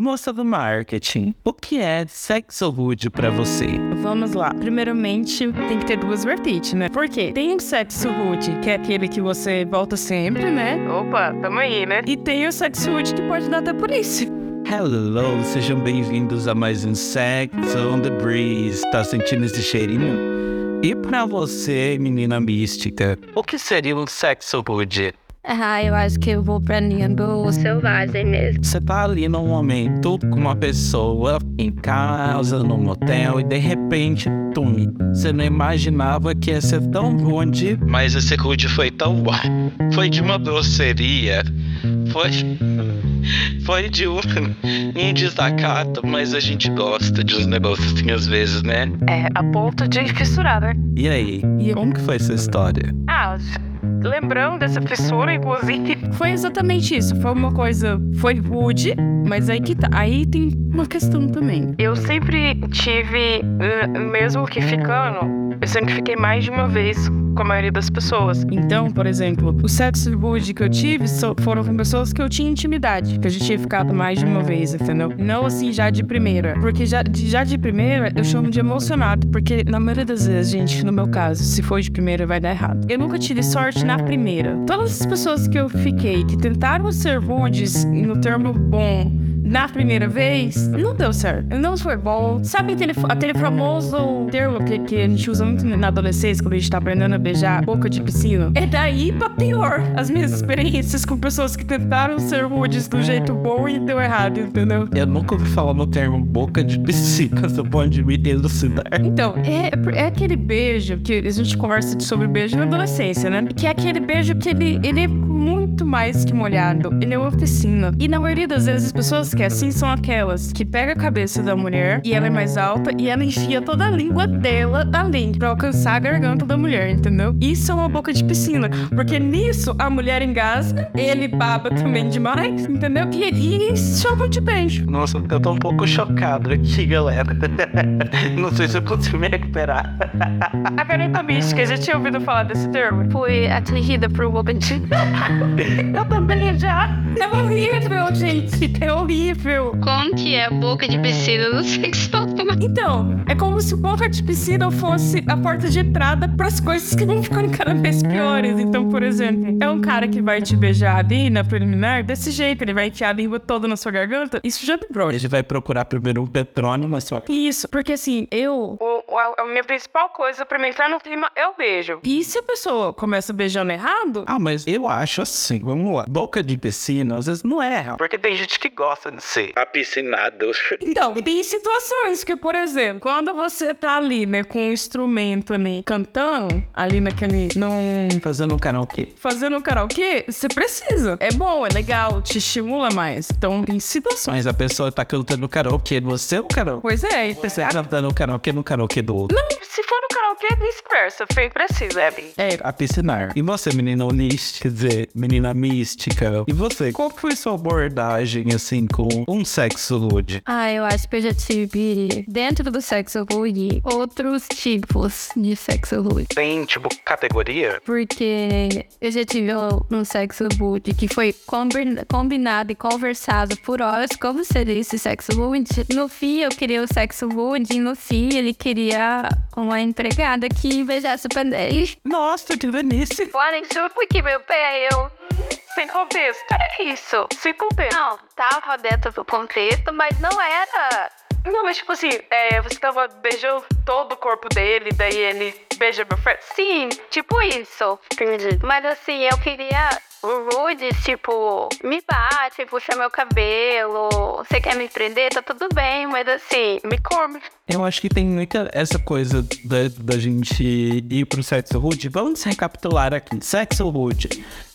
Moça do marketing, o que é sexo rude pra você? Vamos lá. Primeiramente, tem que ter duas vertentes, né? Por quê? Tem o sexo rude, que é aquele que você volta sempre, né? Opa, tamo aí, né? E tem o sexo rude que pode dar até polícia. Hello, sejam bem-vindos a mais um Sex on the Breeze. Tá sentindo esse cheirinho? E pra você, menina mística, o que seria um sexo rude? Ah, eu acho que eu vou pra linha do selvagem mesmo. Você tá ali num momento com uma pessoa em casa, no motel, e de repente, tum, você não imaginava que ia ser tão rude. Mas esse rude foi tão bom. Foi de uma grosseria. Foi. Foi de um, um desacato, mas a gente gosta de uns negócios assim às vezes, né? É, a ponto de fissurar, né? E aí? E como que foi essa história? Ah, lembrando dessa fissura, inclusive. Foi exatamente isso. Foi uma coisa. Foi rude, mas aí que tá. Aí tem uma questão também. Eu sempre tive, eh, mesmo que ficando, eu sempre fiquei mais de uma vez com a maioria das pessoas. Então, por exemplo, o sexo rude que eu tive foram com pessoas que eu tinha intimidade, que a gente tinha ficado mais de uma vez, entendeu? Não assim já de primeira. Porque já, já de primeira eu chamo de emocionado, porque na maioria das vezes, gente, no meu caso, se for de primeira vai dar errado. Eu nunca tive sorte na primeira. Todas as pessoas que eu fiquei que tentaram ser rudes no termo bom na primeira vez, não deu certo. Não foi bom. Sabe aquele, aquele famoso termo que, que a gente usa muito na adolescência, quando a gente tá aprendendo a beijar boca de piscina? É daí pra pior. As minhas experiências com pessoas que tentaram ser rudes do jeito bom e deu errado, entendeu? Eu nunca ouvi falar no termo boca de piscina, você pode me elucidar. Então, é, é aquele beijo que a gente conversa sobre beijo na adolescência, né? Que é aquele beijo que ele, ele é muito mais que molhado. Ele é uma piscina. E na maioria das vezes as pessoas que assim são aquelas que pega a cabeça da mulher e ela é mais alta e ela enfia toda a língua dela ali pra alcançar a garganta da mulher, entendeu? Isso é uma boca de piscina, porque nisso a mulher engasga, ele baba também demais, entendeu? E, e chama de beijo. Nossa, eu tô um pouco chocado aqui, galera. Não sei se eu consigo me recuperar. a caneta mística, já tinha ouvido falar desse termo? Fui atingida por um de... eu também já. É horrível, gente. É horrível. Como que é a boca de piscina no sexo Então, é como se boca de piscina fosse a porta de entrada para as coisas que vão ficando cada vez piores. Então, por exemplo, é um cara que vai te beijar ali na preliminar desse jeito, ele vai enfiar a língua toda na sua garganta. Isso já me Ele vai procurar primeiro um petrônimo, mas só. Isso, porque assim, eu. O, a, a, minha principal coisa pra me entrar no clima é o beijo. E se a pessoa começa beijando errado? Ah, mas eu acho assim, vamos lá. Boca de piscina, às vezes não erra. Porque tem gente que gosta de ser apiscinado. Então, tem situações que, por exemplo, quando você tá ali, né, com um instrumento ali, cantando, ali naquele. Num... Fazendo um karaokê. Fazendo um karaokê, você precisa. É bom, é legal, te estimula mais. Então, tem situações. Mas a pessoa tá cantando karaokê, você é o karaokê. Pois é. Você tá cantando karaokê no karaokê do outro. Não, se for no karaokê, vice-versa. Foi precisa, Abby. É. A piscinar. E você, menina holística, quer dizer, menina mística. E você, qual foi sua abordagem, assim, com um sexo rude? Ah, eu acho que eu já tive, dentro do sexo rude, outros tipos de sexo rude. Tem, tipo, categoria? Porque eu já tive um sexo rude que foi combinado e conversado por horas como seria esse sexo rude. No fim, eu queria o sexo rude e no fim, ele queria uma empregada que beijasse o pé dele. Nossa, que delícia! Podem super que meu pé, eu sem contexto. É isso, sem contexto. Não, tava dentro do contexto, mas não era. Não, mas tipo assim, é, você tava beijando todo o corpo dele, daí ele meu friend. Sim, tipo isso. Entendi. Mas assim, eu queria o Rude, tipo, me bate, puxa meu cabelo, você quer me prender, tá tudo bem, mas assim, me come. Eu acho que tem muita essa coisa da, da gente ir pro sexo rude. Vamos recapitular aqui. Sexo rude.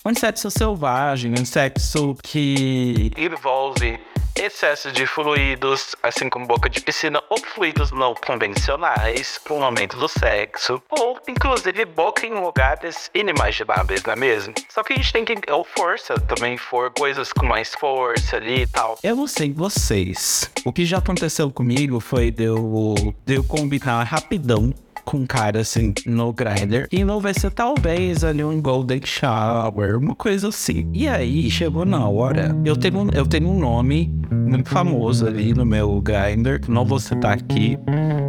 Um sexo selvagem, um sexo que envolve excesso de fluidos, assim como boca de piscina, ou fluidos não convencionais para o momento do sexo, ou inclusive boca em lugares inimagináveis, não é mesmo? Só que a gente tem que, ou força, também for coisas com mais força ali e tal. Eu não sei vocês. O que já aconteceu comigo foi de eu, de eu combinar rapidão com um cara assim no grinder. E não vai ser talvez ali um golden shower, uma coisa assim. E aí chegou na hora. Eu tenho, eu tenho um nome muito famoso ali no meu grinder, que não vou citar aqui.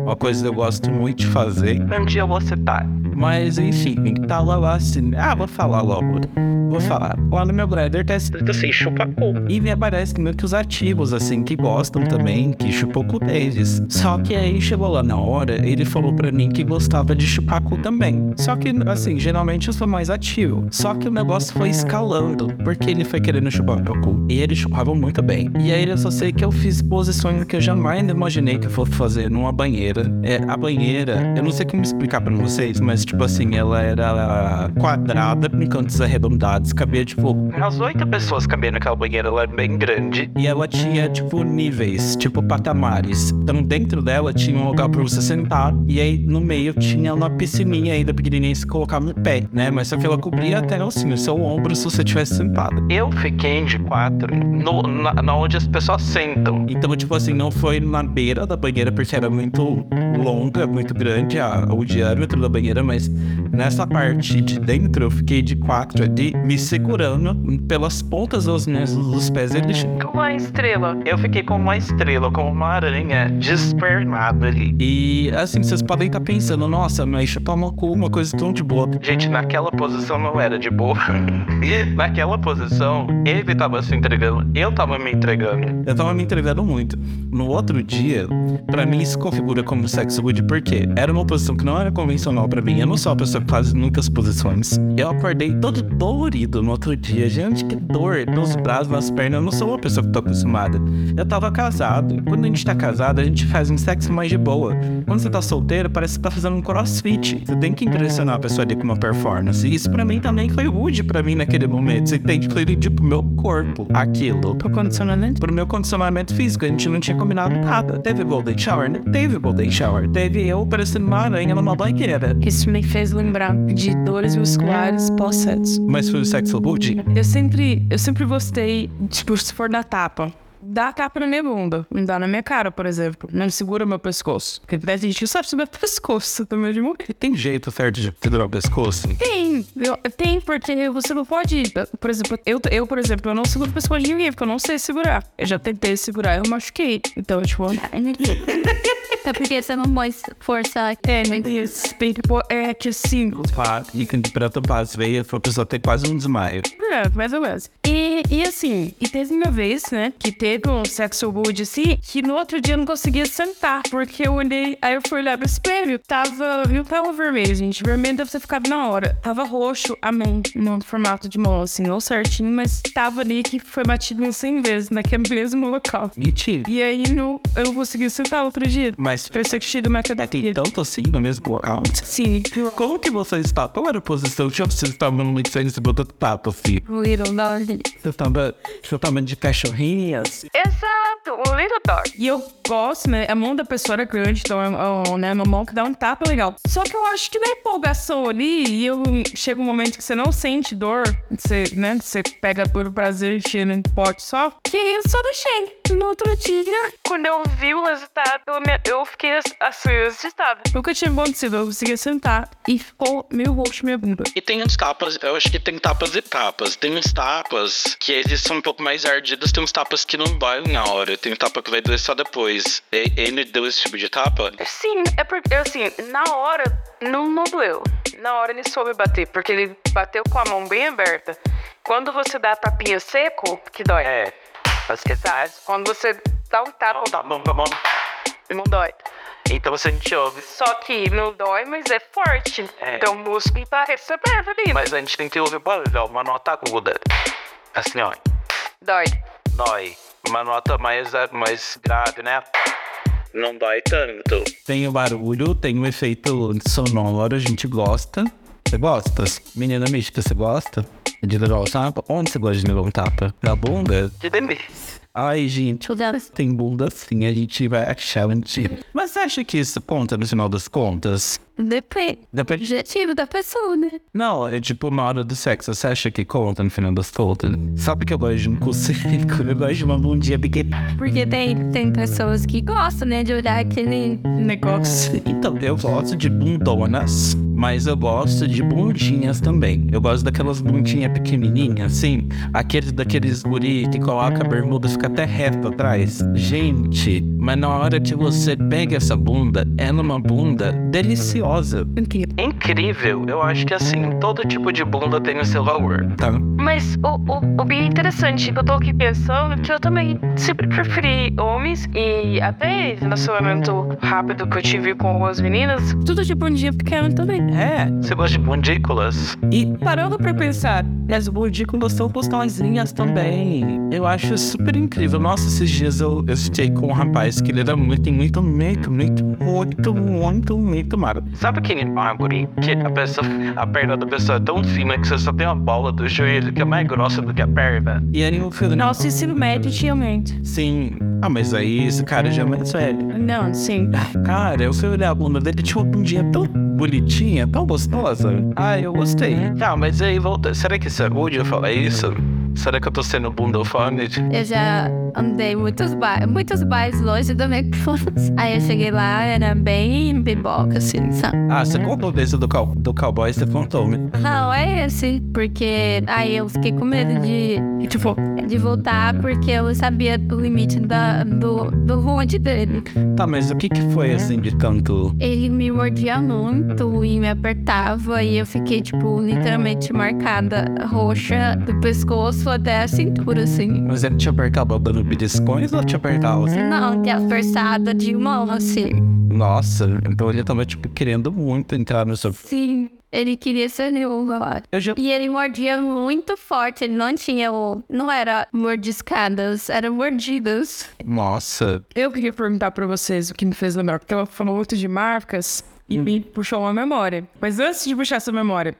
Uma coisa que eu gosto muito de fazer. Um dia eu vou citar. Mas enfim, tá lá assim. Ah, vou falar logo. Vou falar. Lá no meu grinder tá escrito assim, chupacu. E me aparece muitos ativos, assim, que gostam também, que chupacu deles. Só que aí chegou lá na hora, ele falou pra mim que gostava de chupacu também. Só que, assim, geralmente eu sou mais ativo. Só que o negócio foi escalando, porque ele foi querendo chupar chupacu. E ele chupava muito bem. E aí eu só sei que eu fiz posições que eu jamais imaginei que eu fosse fazer numa banheira. É, a banheira, eu não sei como explicar pra vocês, mas tipo assim, ela era quadrada, com cantos arredondados, cabia tipo umas oito pessoas cabiam naquela banheira, ela era bem grande. E ela tinha tipo níveis, tipo patamares. Então dentro dela tinha um lugar pra você sentar, e aí no meio tinha uma piscininha ainda pequenininha se colocar no pé, né? Mas só que ela cobria até assim, o seu ombro se você tivesse sentado. Eu fiquei de quatro no, na, na onde as pessoas sentam. Então, tipo assim, não foi na beira da banheira, porque era muito longa, muito grande a, o diâmetro da banheira, mas nessa parte de dentro eu fiquei de quatro ali, me segurando pelas pontas dos, né, dos pés dele. Com uma estrela. Eu fiquei com uma estrela, com uma aranha despernada ali. E assim, vocês podem estar pensando, nossa, mas chupar uma cu, uma coisa tão de boa. Gente, naquela posição não era de boa. naquela posição, ele tava se entregando, eu tava me entregando. Eu tava me entregando muito. No outro dia, pra mim isso configura como sexo good porque era uma posição que não era convencional pra mim. Eu não sou uma pessoa que faz muitas posições. Eu acordei todo dolorido no outro dia. Gente, que dor nos braços, nas pernas. Eu não sou uma pessoa que tô acostumada. Eu tava casado. Quando a gente tá casado, a gente faz um sexo mais de boa. Quando você tá solteiro, parece que tá fazendo um crossfit. Você tem que impressionar a pessoa ali com uma performance. E isso pra mim também foi rude pra mim naquele momento. Você tem que fluir pro meu corpo aquilo. Pro condicionamento? Pro meu condicionamento físico. A gente não tinha combinado nada. Teve golden shower? Não teve golden shower. Teve eu parecendo uma aranha numa banheira. Isso me fez lembrar de dores musculares pós-sexo. Mas foi o sexo booty? Eu sempre, eu sempre gostei, tipo, se for da tapa. Dá tapa na minha bunda, não dá na minha cara, por exemplo. Não segura meu pescoço. Porque tem gente que sabe subir pescoço também de morrer. Tem jeito certo de segurar o pescoço? Tem, eu, tem, porque você não pode. Por exemplo, eu, eu, por exemplo, eu não seguro o pescoço de ninguém, porque eu não sei segurar. Eu já tentei segurar, eu machuquei. Então, tipo. É porque você não pode forçar. É, isso. Tem que pôr. É que assim. Claro, e pra tampar as veias, a pessoa ter quase um desmaio. É, mais ou menos. E, e assim, e teve uma vez, né, que teve um sexo good assim, que no outro dia eu não conseguia sentar, porque eu olhei, aí eu fui olhar pro espelho, tava, viu, tava vermelho, gente, vermelho deve ter ficado na hora. Tava roxo a mão, no formato de mão, assim, não certinho, mas tava ali que foi batido uns 100 vezes naquele mesmo local. Mentira. E aí no, eu não consegui sentar outro dia. Mas Parecia que tinha uma academia. tanto assim no mesmo local? Sim, Como que você está? Qual era a posição? Deixa eu ver se você estava no licença e botou papo, filho. Little dog. Você estava, você estava de cachorrinhas? Exato, o little dog. E eu gosto, né? A mão da pessoa era grande, então é é, né, uma mão que dá um tapa legal. Só que eu acho que na empolgação ali, e eu chega um momento que você não sente dor, você, né? Você pega por prazer e enfia num pote só. Que eu só deixei. No outro dia, quando eu vi o resultado, eu fiquei assim, assustada. Nunca tinha acontecido, eu conseguia sentar e ficou meio roxo minha bunda. E tem uns tapas, eu acho que tem tapas e tapas. Tem uns tapas que eles são um pouco mais ardidos, tem uns tapas que não doem na hora. Tem um tapa que vai doer só depois. E- Ele deu esse tipo de tapa? Sim, é porque, assim, na hora não, não doeu. Na hora ele soube bater, porque ele bateu com a mão bem aberta. Quando você dá tapinha seco, que dói. É. Acho que Quando você dá um tapa, Tá bom, tá bom. Não dói. Então você não te ouve. Só que não dói, mas é forte. É. Então o músculo tá recebendo ali. Mas a gente tem que ouvir barulho, ó, uma nota aguda. Assim, ó. Dói. Dói. Uma nota mais, mais grave, né? Não dói tanto. Tem o barulho, tem o efeito sonoro, a gente gosta. Você gosta? Menina mística, você gosta? De levar o tapa? Onde você gosta de levar um tapa? Na bunda? Que delícia. Ai, gente, tem bunda sim, a gente vai achar mentira. Mas você acha que isso conta no final das contas? Depende. Depende. Objetivo da pessoa, né? Não, é tipo uma hora do sexo. Você acha que conta no final das contas? Sabe que eu gosto de um cu seco, eu gosto de uma bundinha pequena. Porque tem, tem pessoas que gostam, né, de olhar aquele negócio. Então, eu gosto de bundonas, mas eu gosto de bundinhas também. Eu gosto daquelas bundinhas pequenininhas, assim. Aqueles daqueles guri que coloca a bermuda e fica até reto atrás. Gente, mas na hora que você pega essa bunda, ela é uma bunda deliciosa Incrível. Eu acho que assim, todo tipo de bunda tem o seu valor, tá? Mas o, o, o bem interessante, eu tô aqui pensando que eu também sempre preferi homens e até relacionamento rápido que eu tive com as meninas, tudo de bundinha pequena também. É, você gosta de bundículas? E parando pra pensar, as bundículas são gostosinhas também. Eu acho super incrível. Nossa, esses dias eu, eu fiquei com um rapaz que ele era muito, muito, muito, muito, muito, muito, muito magro. Sabe aquele árvore que a, pessoa, a perna da pessoa é tão fina que você só tem uma bola do joelho que é mais grossa do que a perna? E aí eu fui... Nossa, ensino médio tinha mente. Sim. Ah, mas aí esse cara já é mais velho. Não, sim. Cara, eu fui olhar a bunda dele, tinha uma bundinha tão bonitinha, tão gostosa. Ah, eu gostei. Tá, mas aí volta. Será que isso é rude eu falar isso? Será que eu tô sendo bundofone? Eu já andei muitos bairros, muitos bairros longe do McDonald's. Aí eu cheguei lá, era bem biboca, assim, sabe? Ah, você contou desse do, cow do cowboy, você contou, né? Não, é esse. Porque aí eu fiquei com medo de, tipo, de voltar, porque eu sabia do limite da, do, do rude dele. Tá, mas o que que foi, assim, de tanto... Ele me mordia muito e me apertava, e eu fiquei, tipo, literalmente marcada, roxa, do pescoço até a cintura, assim. Mas ele te apertava dando beliscões ou te apertava assim? Não, te apertava de mão, assim. Nossa, então ele tava, tipo, querendo muito entrar no seu... Sim. Ele queria ser meu já... E ele mordia muito forte. Ele não tinha o. Não era mordiscadas, eram mordidas. Nossa. Eu queria perguntar pra vocês o que me fez lembrar, porque ela falou muito de marcas e me puxou uma memória. Mas antes de puxar essa memória,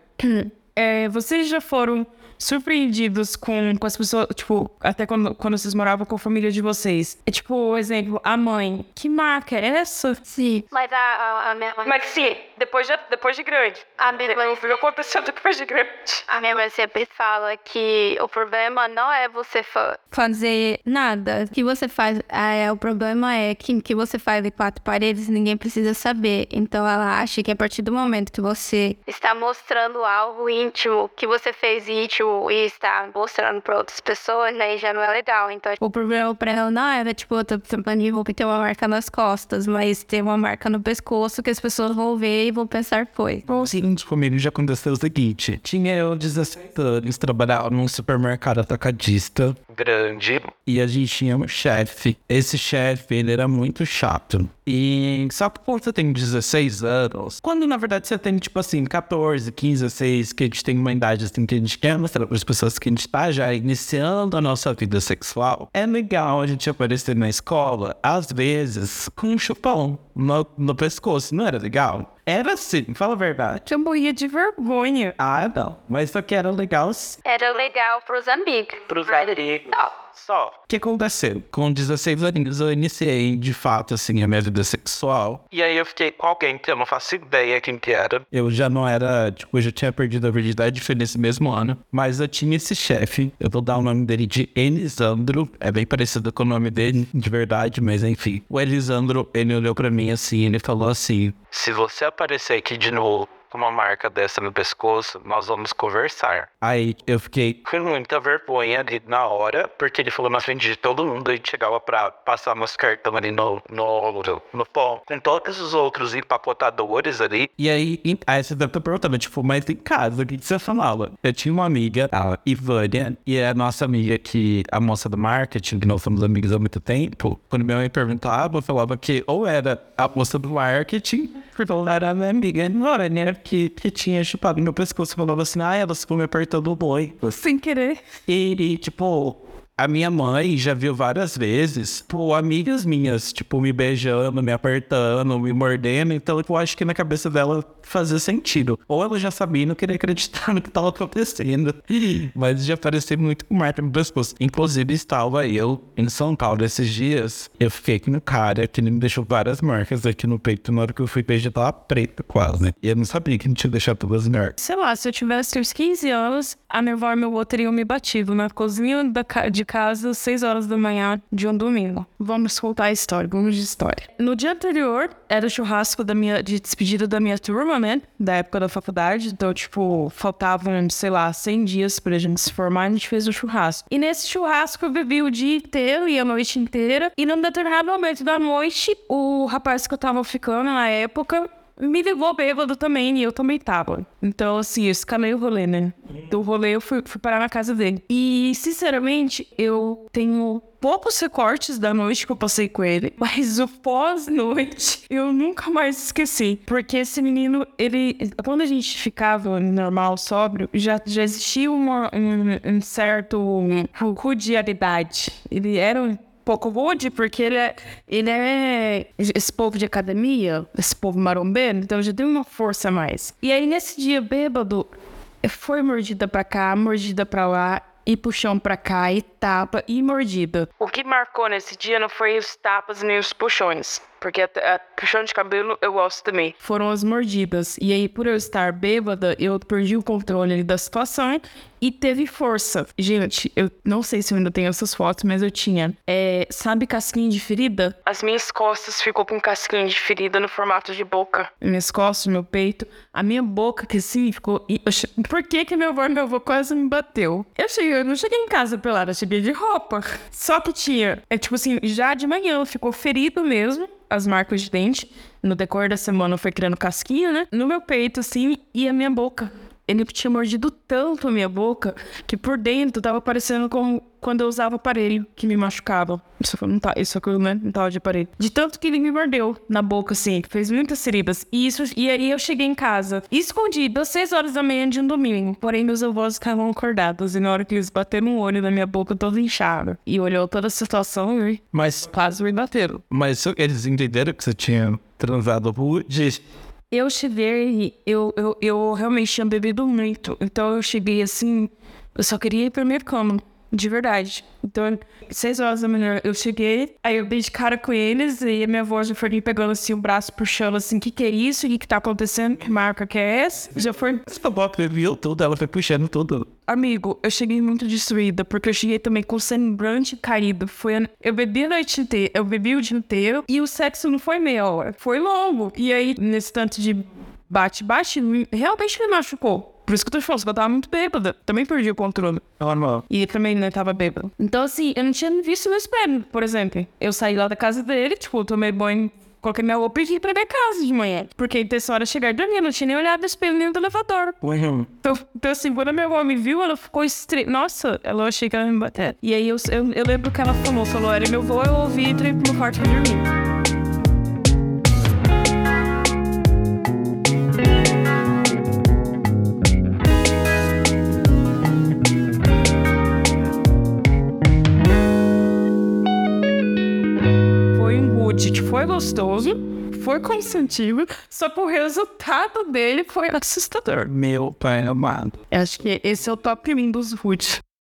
é, vocês já foram surpreendidos com, com as pessoas, tipo, até quando, quando vocês moravam com a família de vocês. É tipo, exemplo, a mãe. Que marca é essa? Sim. Mas a, a, a minha mãe. Mas sim, depois de, depois de grande. A minha mãe. O que aconteceu depois de grande. A minha mãe sempre fala que o problema não é você fa fazer nada. O que você faz. É, o problema é que que você faz de quatro paredes ninguém precisa saber. Então ela acha que a partir do momento que você está mostrando algo íntimo, que você fez íntimo, e está mostrando para outras pessoas, né? Já não é legal. Então, o problema para ela não era, tipo, eu tô tampando ter uma marca nas costas, mas ter uma marca no pescoço que as pessoas vão ver e vão pensar foi. O seguinte, comigo já aconteceu o seguinte: tinha eu 17 anos, trabalhava num supermercado atacadista grande e a gente tinha um chefe. Esse chefe, ele era muito chato. E só que quando você tem 16 anos, quando na verdade você tem, tipo assim, 14, 15, 16, que a gente tem uma idade assim que a gente quer mostrar para as pessoas que a gente tá já iniciando a nossa vida sexual, é legal a gente aparecer na escola, às vezes, com um chupão no, no pescoço, não era legal? Era assim, fala a verdade. Eu morria de vergonha. Ah, não. Mas isso aqui era legal. Era legal pros amigos. Pros amigos. Não só. O que aconteceu? Com 16 anos eu iniciei, de fato, assim, a minha vida sexual. E aí eu fiquei com alguém que eu não faço ideia quem que era. Eu já não era, tipo, eu já tinha perdido a virgindade, foi nesse mesmo ano. Mas eu tinha esse chefe, eu vou dar o nome dele de Elisandro. É bem parecido com o nome dele, de verdade, mas enfim. O Elisandro, ele olhou para mim assim, ele falou assim: Se você aparecer aqui de novo com uma marca dessa no pescoço, nós vamos conversar. Aí eu fiquei com muita vergonha ali na hora, porque ele falou na frente de todo mundo, a gente chegava pra passar meus cartão ali no, no, no pão, com todos os outros empapotadores ali. E aí, aí você deve estar perguntando, tipo, mas em casa, o que você falava? Eu tinha uma amiga, a Ivânia, e é a nossa amiga que, a moça do marketing, que nós somos amigos há muito tempo, quando minha mãe perguntava, eu falava que ou era a moça do marketing, ela era minha amiga, não era, né? Que, que tinha chupado meu pescoço. Falava assim, ah, ela ficou me apertando o boi. Sem querer. E, e tipo, a minha mãe já viu várias vezes, pô, amigas minhas, tipo, me beijando, me apertando, me mordendo. Então, eu acho que na cabeça dela fazia sentido. Ou ela já sabia e não queria acreditar no que estava acontecendo. Mas já parecia muito com marca no pescoço. Inclusive, estava eu em São Paulo esses dias. Eu fiquei com um cara que me deixou várias marcas aqui no peito. Na hora que eu fui beijar, tava preto quase. E eu não sabia que não tinha deixado todas as marcas. Sei lá, se eu tivesse uns 15 anos, a minha avó e meu avô teriam me batido na cozinha da, de casa, 6 horas da manhã de um domingo. Vamos contar a história, vamos de história. No dia anterior, era o churrasco da minha, de despedida da minha turma, né? Da época da faculdade. Então, tipo, faltavam, sei lá, 100 dias pra gente se formar, a gente fez o churrasco. E nesse churrasco eu bebi o dia inteiro e a noite inteira. E num determinado momento da noite, o rapaz que eu tava ficando na época me levou bêbado também, e eu também tava. Então, assim, eu escalei o rolê, né? Do rolê eu fui, fui parar na casa dele. E, sinceramente, eu tenho poucos recortes da noite que eu passei com ele, mas o pós-noite eu nunca mais esqueci. Porque esse menino, ele. Quando a gente ficava normal, sóbrio, já, já existia uma, um, um certo rudialidade. Ele era um pouco rude, porque ele é, ele é esse povo de academia, esse povo marombeiro, então já tem uma força a mais. E aí, nesse dia bêbado, foi mordida pra cá, mordida pra lá, e puxão pra cá, e tapa, e mordida. O que marcou nesse dia não foi os tapas nem os puxões. Porque a, a puxão de cabelo eu gosto também. Foram as mordidas. E aí, por eu estar bêbada, eu perdi o controle da situação e teve força. Gente, eu não sei se eu ainda tenho essas fotos, mas eu tinha. É, sabe casquinha de ferida? As minhas costas ficou com casquinha de ferida no formato de boca. Minhas costas, meu peito. A minha boca, que assim, ficou. Por que que meu avô e meu avô quase me bateu? Eu cheguei, eu não cheguei em casa pelada, eu cheguei de roupa. Só que tinha. É tipo assim, já de manhã ficou ferido mesmo as marcas de dente. No decorrer da semana foi criando casquinha, né? No meu peito, assim, e a minha boca ele tinha mordido tanto a minha boca que por dentro tava parecendo como quando eu usava aparelho que me machucava. Isso não tá, isso aqui, né? Não tava de aparelho. De tanto que ele me mordeu na boca, assim, fez muitas feridas. E isso, e aí eu cheguei em casa, escondido, às seis horas da manhã de um domingo. Porém, meus avós ficavam acordados. E na hora que eles bateram o olho na minha boca, todo inchado. E olhou toda a situação e mas, quase me bateram. Mas eles entenderam que você tinha transado por eu cheguei, eu, eu, eu realmente tinha bebido muito. Então eu cheguei assim, eu só queria ir pra minha cama, de verdade. Então, seis horas da manhã eu cheguei, aí eu dei de cara com eles e a minha avó já foi me pegando assim o braço puxando assim: o que, que é isso? O que, que tá acontecendo? Que marca que é essa? Já foi. Essa bota viu tudo, ela foi puxando tudo. Amigo, eu cheguei muito destruída, porque eu cheguei também com o semblante caído. Foi, eu bebi a noite inteira, eu bebi o dia inteiro e o sexo não foi meia hora, foi longo. E aí, nesse tanto de bate-bate, realmente me machucou. Por isso que eu tô te falando, eu tava muito bêbada. Também perdi o controle. Normal. E também, né, tava bêbada. Então, assim, eu não tinha visto meu espelho, por exemplo. Eu saí lá da casa dele, tipo, tomei banho coloquei minha roupa e vim pra minha casa de manhã. Porque a intenção era chegar dormir, não tinha nem olhado no espelho nem no elevador. Uhum. Então, então, assim, quando a minha avó me viu, ela ficou estre... Nossa, ela achei que ela ia me bater. E aí eu, eu, eu lembro que ela falou, falou, era meu avô, eu ouvi e entrei pro meu quarto pra dormir. Foi gostoso, foi consentido, só que o resultado dele foi assustador. Meu pai amado. Eu acho que esse é o top 1 dos roots.